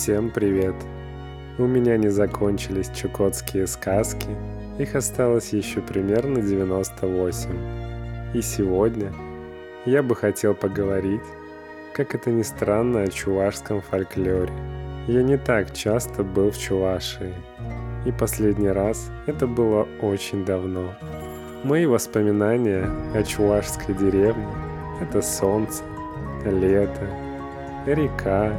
Всем привет! У меня не закончились чукотские сказки, их осталось еще примерно 98. И сегодня я бы хотел поговорить, как это ни странно, о чувашском фольклоре. Я не так часто был в Чувашии, и последний раз это было очень давно. Мои воспоминания о чувашской деревне – это солнце, лето, река,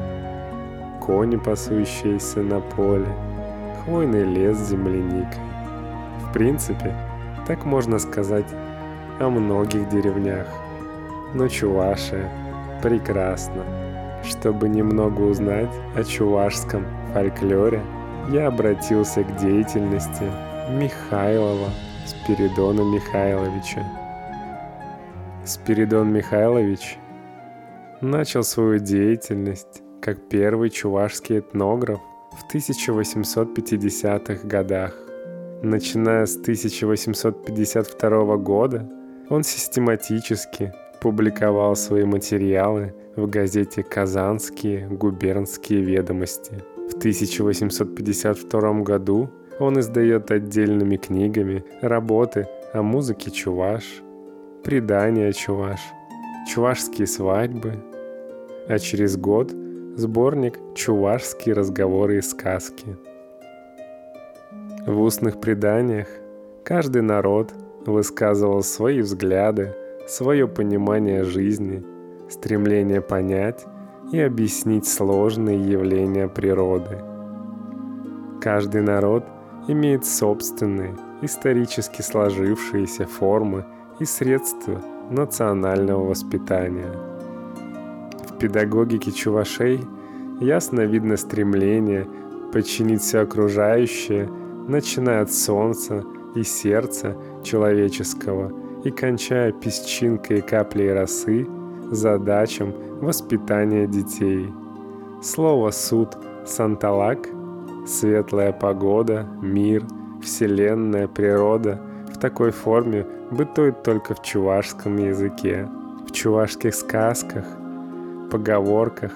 кони, пасущиеся на поле, хвойный лес с земляникой. В принципе, так можно сказать о многих деревнях. Но Чувашия прекрасна. Чтобы немного узнать о чувашском фольклоре, я обратился к деятельности Михайлова Спиридона Михайловича. Спиридон Михайлович начал свою деятельность как первый чувашский этнограф в 1850-х годах. Начиная с 1852 года он систематически публиковал свои материалы в газете «Казанские губернские ведомости». В 1852 году он издает отдельными книгами работы о музыке чуваш, предания чуваш, чувашские свадьбы, а через год сборник «Чувашские разговоры и сказки». В устных преданиях каждый народ высказывал свои взгляды, свое понимание жизни, стремление понять и объяснить сложные явления природы. Каждый народ имеет собственные, исторически сложившиеся формы и средства национального воспитания – педагогике чувашей ясно видно стремление подчинить все окружающее, начиная от солнца и сердца человеческого и кончая песчинкой и каплей росы, задачам воспитания детей. Слово «суд» «санталак» — светлая погода, мир, вселенная, природа в такой форме бытует только в чувашском языке. В чувашских сказках поговорках,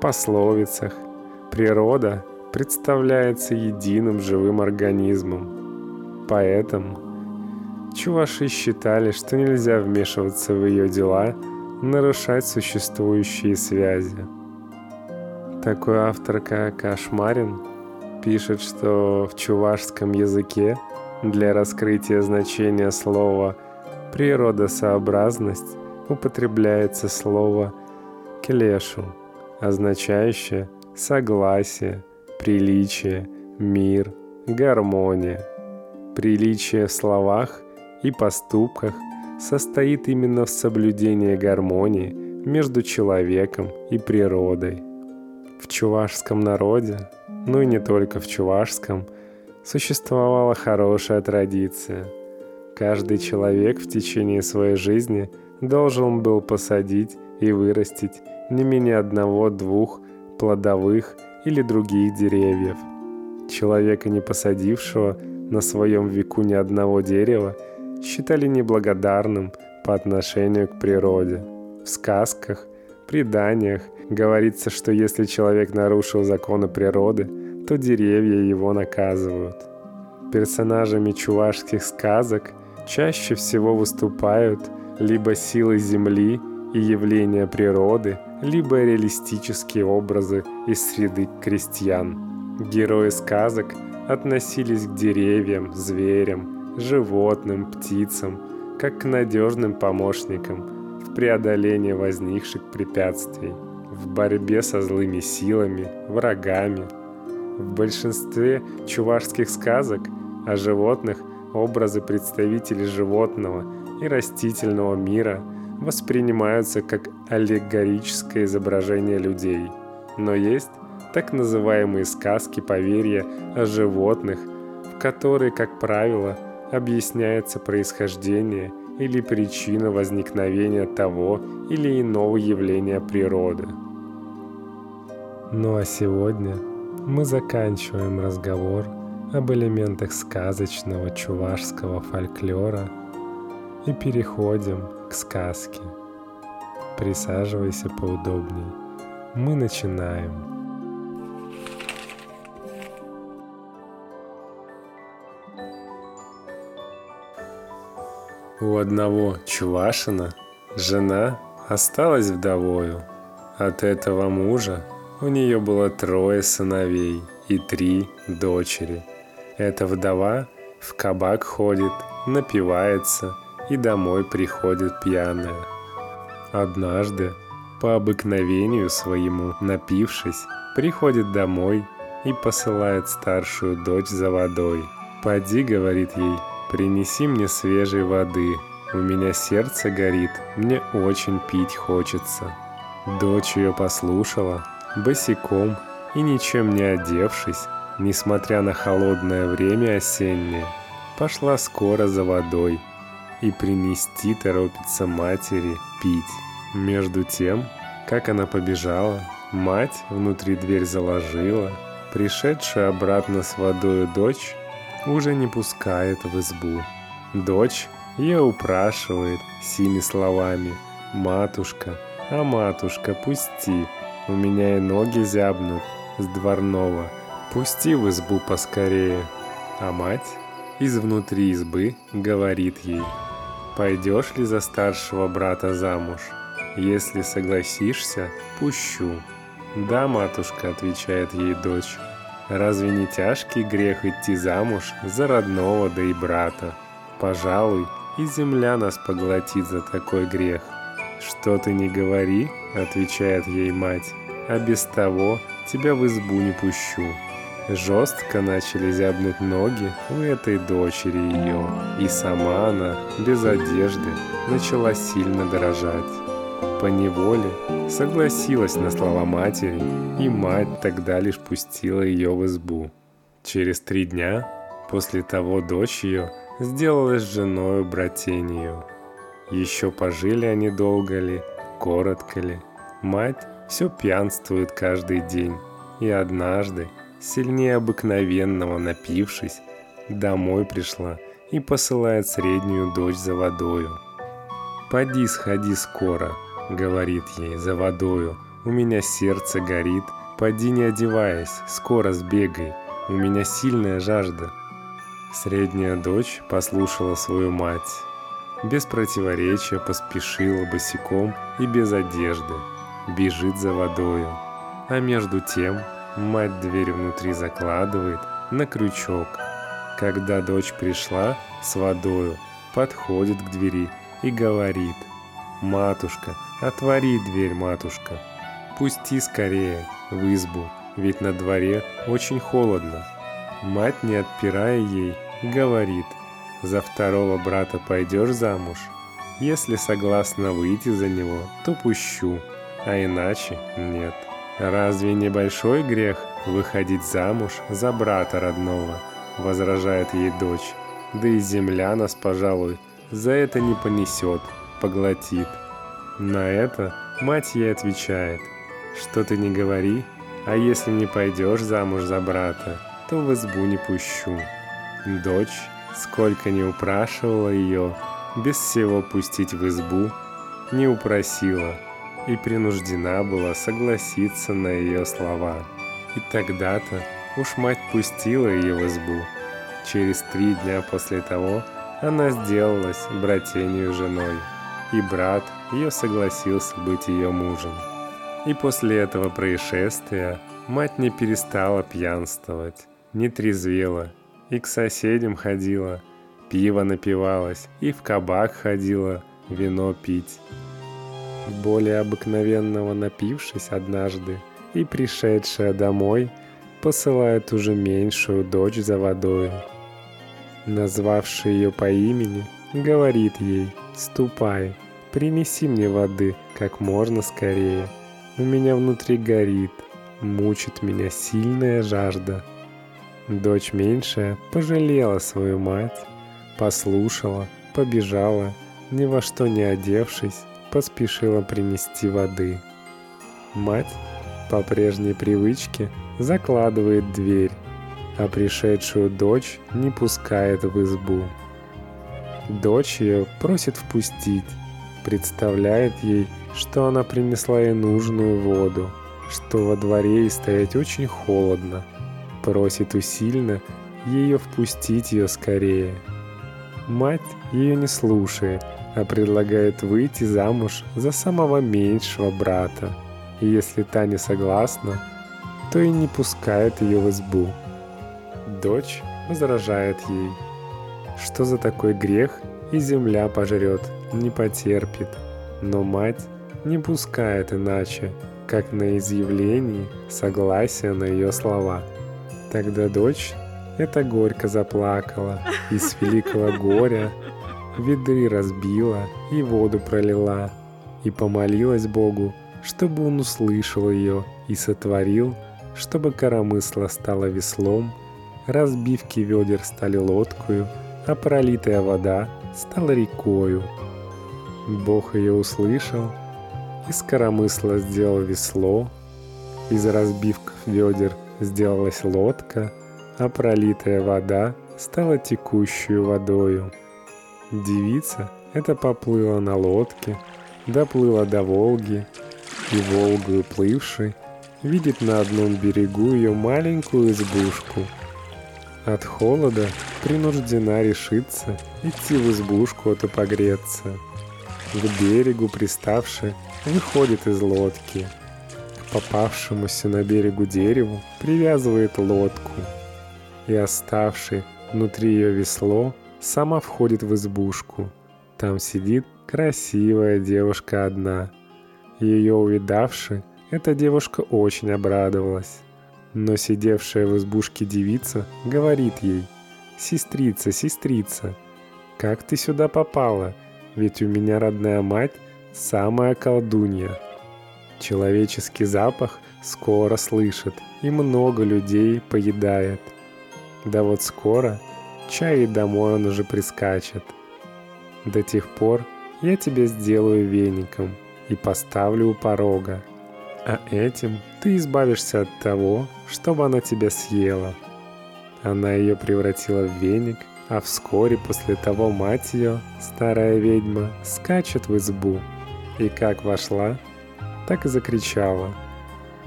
пословицах природа представляется единым живым организмом. Поэтому чуваши считали, что нельзя вмешиваться в ее дела, нарушать существующие связи. Такой автор, как Ашмарин, пишет, что в чувашском языке для раскрытия значения слова «природосообразность» употребляется слово келешу, означающее согласие, приличие, мир, гармония. Приличие в словах и поступках состоит именно в соблюдении гармонии между человеком и природой. В чувашском народе, ну и не только в чувашском, существовала хорошая традиция. Каждый человек в течение своей жизни должен был посадить и вырастить не менее одного-двух плодовых или других деревьев. Человека, не посадившего на своем веку ни одного дерева, считали неблагодарным по отношению к природе. В сказках, преданиях говорится, что если человек нарушил законы природы, то деревья его наказывают. Персонажами чувашских сказок чаще всего выступают либо силы земли и явления природы, либо реалистические образы из среды крестьян. Герои сказок относились к деревьям, зверям, животным, птицам, как к надежным помощникам в преодолении возникших препятствий, в борьбе со злыми силами, врагами. В большинстве чувашских сказок о животных образы представителей животного и растительного мира – воспринимаются как аллегорическое изображение людей. Но есть так называемые сказки поверья о животных, в которые, как правило, объясняется происхождение или причина возникновения того или иного явления природы. Ну а сегодня мы заканчиваем разговор об элементах сказочного чувашского фольклора и переходим сказке. Присаживайся поудобнее. Мы начинаем. У одного Чувашина жена осталась вдовою. От этого мужа у нее было трое сыновей и три дочери. Эта вдова в кабак ходит, напивается – и домой приходит пьяная. Однажды, по обыкновению своему, напившись, приходит домой и посылает старшую дочь за водой. «Поди», — говорит ей, — «принеси мне свежей воды, у меня сердце горит, мне очень пить хочется». Дочь ее послушала, босиком и ничем не одевшись, несмотря на холодное время осеннее, пошла скоро за водой и принести торопится матери пить. Между тем, как она побежала, мать внутри дверь заложила, пришедшая обратно с водою дочь уже не пускает в избу. Дочь ее упрашивает сими словами «Матушка, а матушка, пусти, у меня и ноги зябнут с дворного, пусти в избу поскорее». А мать из внутри избы говорит ей «Пойдешь ли за старшего брата замуж? Если согласишься, пущу». «Да, матушка», — отвечает ей дочь, «разве не тяжкий грех идти замуж за родного да и брата? Пожалуй, и земля нас поглотит за такой грех». «Что ты не говори», — отвечает ей мать, «а без того тебя в избу не пущу». Жестко начали зябнуть ноги у этой дочери ее, и сама она, без одежды, начала сильно дрожать. По неволе согласилась на слова матери, и мать тогда лишь пустила ее в избу. Через три дня после того дочь ее сделалась женою братенью. Еще пожили они долго ли, коротко ли. Мать все пьянствует каждый день, и однажды, сильнее обыкновенного напившись, домой пришла и посылает среднюю дочь за водою. «Поди, сходи скоро», — говорит ей, — «за водою, у меня сердце горит, поди не одеваясь, скоро сбегай, у меня сильная жажда». Средняя дочь послушала свою мать без противоречия поспешила босиком и без одежды, бежит за водою. А между тем мать дверь внутри закладывает на крючок. Когда дочь пришла с водою, подходит к двери и говорит «Матушка, отвори дверь, матушка, пусти скорее в избу, ведь на дворе очень холодно». Мать, не отпирая ей, говорит – за второго брата пойдешь замуж? Если согласна выйти за него, то пущу, а иначе нет. Разве небольшой грех выходить замуж за брата родного? Возражает ей дочь. Да и земля нас, пожалуй, за это не понесет, поглотит. На это мать ей отвечает, что ты не говори, а если не пойдешь замуж за брата, то в избу не пущу. Дочь Сколько не упрашивала ее, без всего пустить в избу, не упросила и принуждена была согласиться на ее слова. И тогда-то уж мать пустила ее в избу. Через три дня после того она сделалась братенью женой, и брат ее согласился быть ее мужем. И после этого происшествия мать не перестала пьянствовать, не трезвела и к соседям ходила, пиво напивалась, и в кабак ходила вино пить. Более обыкновенного напившись однажды и пришедшая домой, посылает уже меньшую дочь за водой. Назвавший ее по имени, говорит ей «Ступай, принеси мне воды как можно скорее. У меня внутри горит, мучит меня сильная жажда». Дочь меньшая пожалела свою мать, послушала, побежала, ни во что не одевшись, поспешила принести воды. Мать по прежней привычке закладывает дверь, а пришедшую дочь не пускает в избу. Дочь ее просит впустить, представляет ей, что она принесла ей нужную воду, что во дворе ей стоять очень холодно – просит усильно ее впустить ее скорее. Мать ее не слушает, а предлагает выйти замуж за самого меньшего брата. И если та не согласна, то и не пускает ее в избу. Дочь возражает ей, что за такой грех и земля пожрет, не потерпит. Но мать не пускает иначе, как на изъявлении согласия на ее слова. Тогда дочь это горько заплакала и с великого горя ведры разбила и воду пролила, и помолилась Богу, чтобы он услышал ее и сотворил, чтобы коромысла стала веслом, разбивки ведер стали лодкою, а пролитая вода стала рекою. Бог ее услышал, из коромысла сделал весло, из разбивков ведер сделалась лодка, а пролитая вода стала текущую водою. Девица это поплыла на лодке, доплыла до Волги, и Волгу плывший видит на одном берегу ее маленькую избушку. От холода принуждена решиться идти в избушку это погреться. К берегу приставши выходит из лодки. К попавшемуся на берегу дереву привязывает лодку. И оставший внутри ее весло сама входит в избушку. Там сидит красивая девушка одна. Ее увидавши, эта девушка очень обрадовалась. Но сидевшая в избушке девица говорит ей, «Сестрица, сестрица, как ты сюда попала? Ведь у меня родная мать самая колдунья». Человеческий запах скоро слышит и много людей поедает. Да вот скоро чай и домой он уже прискачет. До тех пор я тебя сделаю веником и поставлю у порога. А этим ты избавишься от того, чтобы она тебя съела. Она ее превратила в веник, а вскоре после того мать ее, старая ведьма, скачет в избу. И как вошла, так и закричала.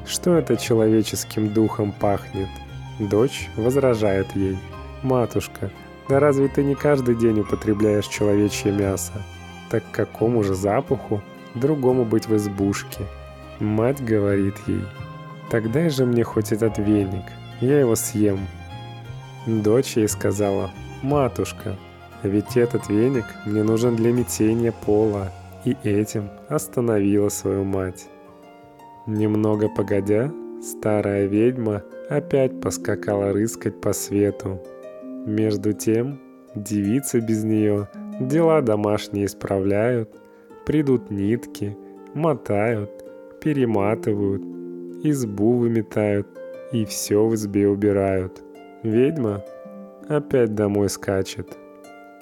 Что это человеческим духом пахнет? Дочь возражает ей – «Матушка, да разве ты не каждый день употребляешь человечье мясо? Так какому же запаху другому быть в избушке?» Мать говорит ей, «Так дай же мне хоть этот веник, я его съем». Дочь ей сказала, «Матушка, ведь этот веник мне нужен для метения пола», и этим остановила свою мать. Немного погодя, старая ведьма опять поскакала рыскать по свету, между тем, девицы без нее дела домашние исправляют, придут нитки, мотают, перематывают, избу выметают и все в избе убирают. Ведьма опять домой скачет.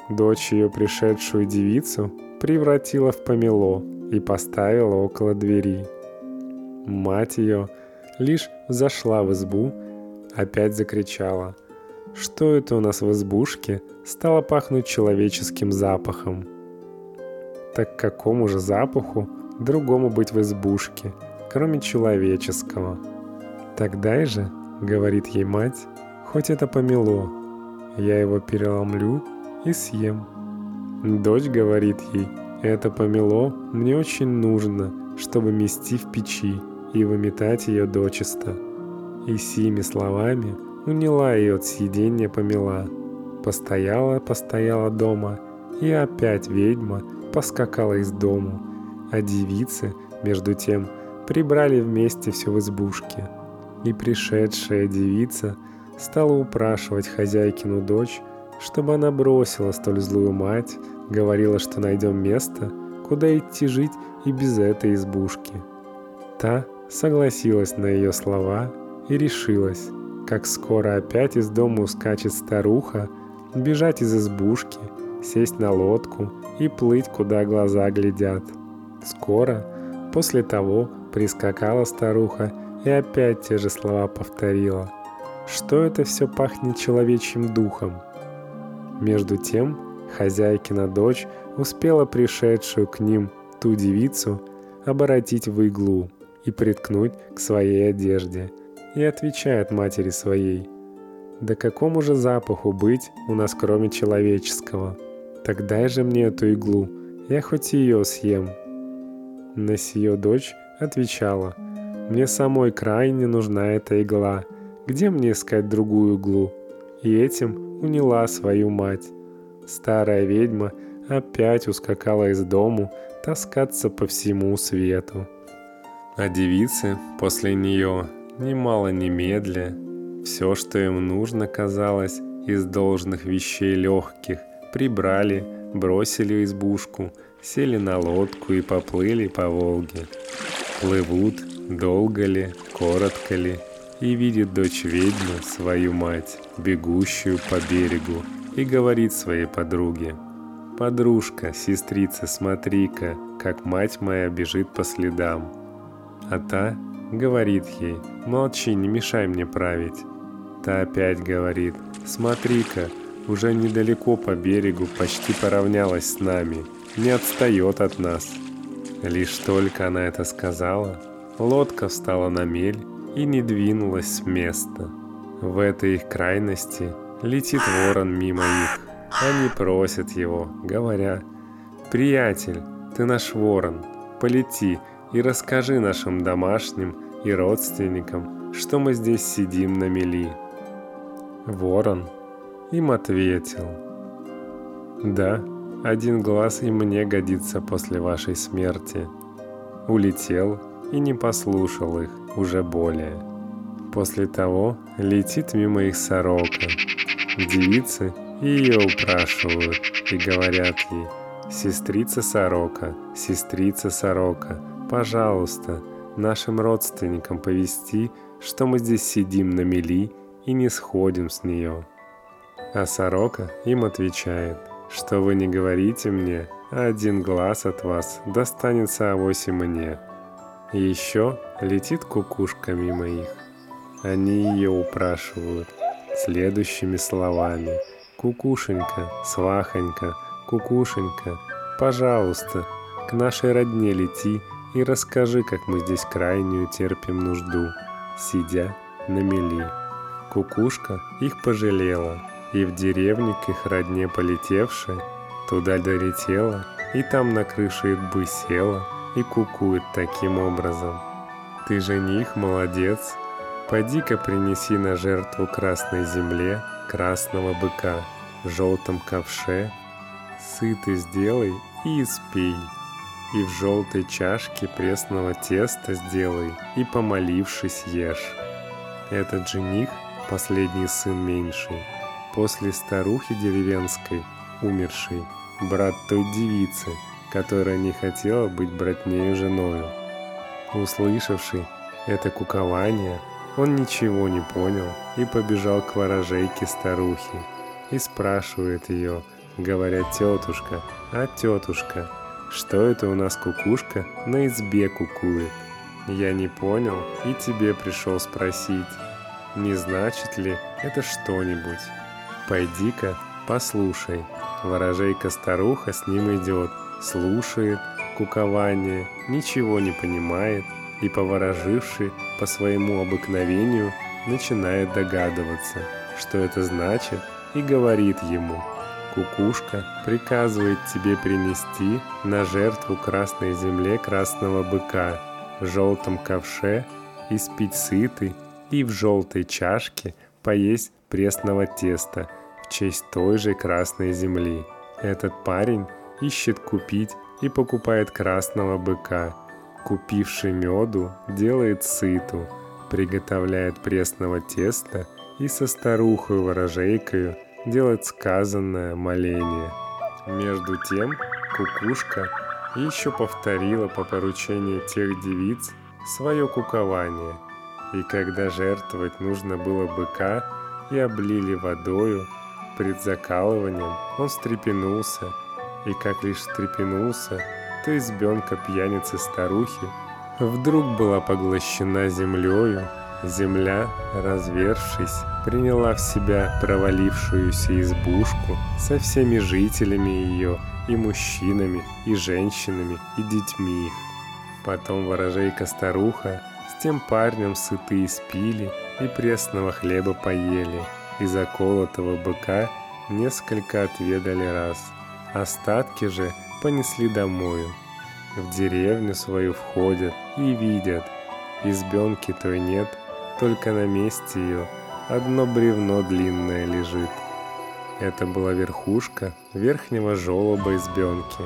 Дочь ее пришедшую девицу превратила в помело и поставила около двери. Мать ее лишь зашла в избу, опять закричала – что это у нас в избушке стало пахнуть человеческим запахом. Так какому же запаху другому быть в избушке, кроме человеческого? Тогда же, говорит ей мать, хоть это помело, я его переломлю и съем. Дочь говорит ей, это помело мне очень нужно, чтобы мести в печи и выметать ее дочисто. И сими словами уняла ее от съедения помела. Постояла, постояла дома, и опять ведьма поскакала из дому, а девицы, между тем, прибрали вместе все в избушке. И пришедшая девица стала упрашивать хозяйкину дочь, чтобы она бросила столь злую мать, говорила, что найдем место, куда идти жить и без этой избушки. Та согласилась на ее слова и решилась как скоро опять из дома ускачет старуха, бежать из избушки, сесть на лодку и плыть, куда глаза глядят. Скоро, после того, прискакала старуха и опять те же слова повторила. Что это все пахнет человечьим духом? Между тем, хозяйкина дочь успела пришедшую к ним ту девицу оборотить в иглу и приткнуть к своей одежде – и отвечает матери своей, «Да какому же запаху быть у нас кроме человеческого? Так дай же мне эту иглу, я хоть ее съем. На сие дочь отвечала, мне самой крайне нужна эта игла, где мне искать другую иглу? И этим уняла свою мать. Старая ведьма опять ускакала из дому таскаться по всему свету. А девицы после нее, немало немедля, все, что им нужно, казалось, из должных вещей легких, прибрали, бросили избушку, сели на лодку и поплыли по Волге. Плывут, долго ли, коротко ли, и видит дочь ведьмы свою мать, бегущую по берегу, и говорит своей подруге, «Подружка, сестрица, смотри-ка, как мать моя бежит по следам». А та говорит ей, «Молчи, не мешай мне править». Та опять говорит, «Смотри-ка, уже недалеко по берегу почти поравнялась с нами, не отстает от нас». Лишь только она это сказала, лодка встала на мель и не двинулась с места. В этой их крайности летит ворон мимо их. Они просят его, говоря, «Приятель, ты наш ворон, полети и расскажи нашим домашним и родственникам, что мы здесь сидим на мели». Ворон им ответил, «Да, один глаз и мне годится после вашей смерти». Улетел и не послушал их уже более. После того летит мимо их сорока. Девицы ее упрашивают и говорят ей, «Сестрица сорока, сестрица сорока, пожалуйста, нашим родственникам повести, что мы здесь сидим на мели и не сходим с нее». А сорока им отвечает, что вы не говорите мне, а один глаз от вас достанется авось и мне. И еще летит кукушка мимо их. Они ее упрашивают следующими словами. «Кукушенька, свахонька, кукушенька, пожалуйста, к нашей родне лети и расскажи, как мы здесь крайнюю терпим нужду, сидя на мели». Кукушка их пожалела, и в деревне к их родне полетевшая, туда долетела, и там на крыше избы села, и кукует таким образом. Ты жених, молодец, Пойди-ка принеси на жертву красной земле красного быка в желтом ковше, сытый сделай и испей, и в желтой чашке пресного теста сделай, и помолившись ешь. Этот жених, последний сын меньший, после старухи деревенской, умершей, брат той девицы, которая не хотела быть братнею женою. Услышавший это кукование, он ничего не понял и побежал к ворожейке старухи и спрашивает ее, говоря «Тетушка, а тетушка, что это у нас кукушка на избе кукует?» Я не понял и тебе пришел спросить, не значит ли это что-нибудь? Пойди-ка, послушай. Ворожейка-старуха с ним идет, слушает кукование, ничего не понимает, и, повороживший по своему обыкновению, начинает догадываться, что это значит, и говорит ему, «Кукушка приказывает тебе принести на жертву красной земле красного быка в желтом ковше и спить сытый и в желтой чашке поесть пресного теста в честь той же красной земли. Этот парень ищет купить и покупает красного быка – Купивший меду, делает сыту, приготовляет пресного теста и со старухой ворожейкою делает сказанное моление. Между тем кукушка еще повторила по поручению тех девиц свое кукование, и когда жертвовать нужно было быка и облили водою, пред закалыванием он встрепенулся, и как лишь встрепенулся, то избенка пьяницы-старухи вдруг была поглощена землею, земля, развершись, приняла в себя провалившуюся избушку со всеми жителями ее, и мужчинами, и женщинами, и детьми их. Потом ворожейка-старуха с тем парнем сыты испили, и пресного хлеба поели, и заколотого быка несколько отведали раз – Остатки же понесли домою. В деревню свою входят и видят. Избенки той нет, только на месте ее одно бревно длинное лежит. Это была верхушка верхнего желоба избенки.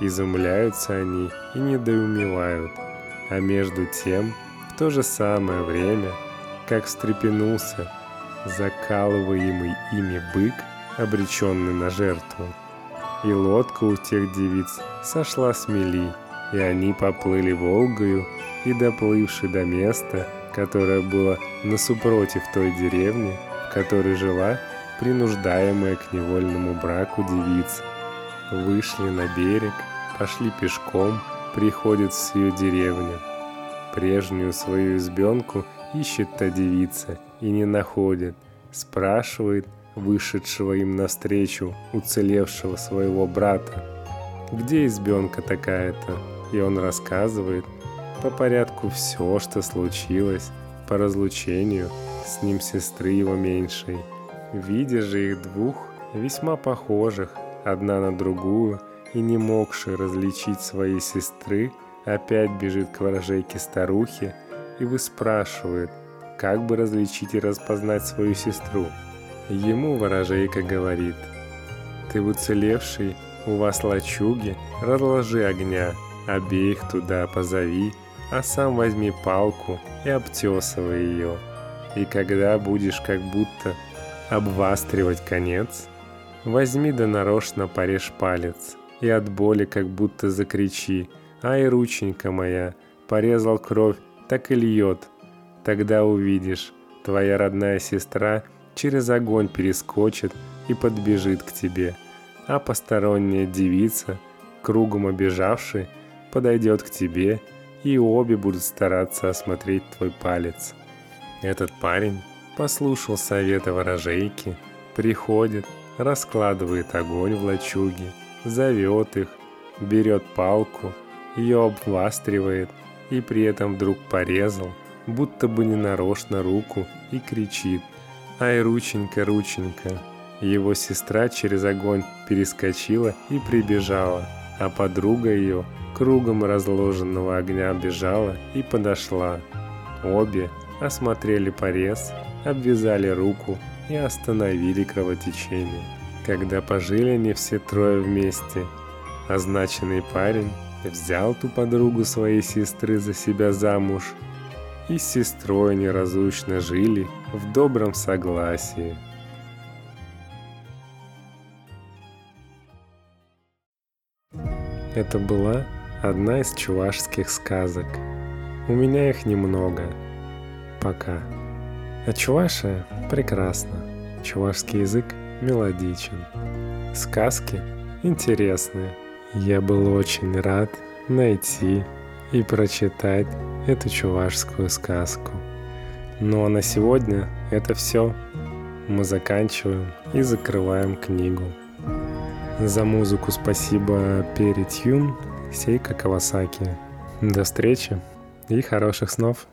Изумляются они и недоумевают. А между тем, в то же самое время, как встрепенулся закалываемый ими бык, обреченный на жертву, и лодка у тех девиц сошла с мели, и они поплыли Волгою, и доплывши до места, которое было насупротив той деревни, в которой жила принуждаемая к невольному браку девица. Вышли на берег, пошли пешком, приходит в свою деревню. Прежнюю свою избенку ищет та девица и не находит. Спрашивает вышедшего им навстречу уцелевшего своего брата. Где избенка такая-то? И он рассказывает по порядку все, что случилось по разлучению с ним сестры его меньшей. Видя же их двух, весьма похожих, одна на другую, и не могши различить своей сестры, опять бежит к ворожейке старухи и выспрашивает, как бы различить и распознать свою сестру. Ему ворожейка говорит, «Ты уцелевший, у вас лачуги, разложи огня, обеих туда позови, а сам возьми палку и обтесывай ее. И когда будешь как будто обвастривать конец, возьми да нарочно порежь палец, и от боли как будто закричи, «Ай, рученька моя, порезал кровь, так и льет». Тогда увидишь, твоя родная сестра через огонь перескочит и подбежит к тебе, а посторонняя девица, кругом обижавший, подойдет к тебе, и обе будут стараться осмотреть твой палец. Этот парень послушал совета ворожейки, приходит, раскладывает огонь в лачуге, зовет их, берет палку, ее обвастривает и при этом вдруг порезал, будто бы ненарочно руку и кричит «Ай, рученька, рученька!» Его сестра через огонь перескочила и прибежала, а подруга ее кругом разложенного огня бежала и подошла. Обе осмотрели порез, обвязали руку и остановили кровотечение. Когда пожили они все трое вместе, означенный парень взял ту подругу своей сестры за себя замуж и с сестрой неразлучно жили в добром согласии. Это была одна из чувашских сказок. У меня их немного. Пока. А чувашия прекрасно. Чувашский язык мелодичен. Сказки интересные. Я был очень рад найти и прочитать эту чувашскую сказку. Ну а на сегодня это все. Мы заканчиваем и закрываем книгу. За музыку спасибо Перри Тюн, Сейка Кавасаки. До встречи и хороших снов!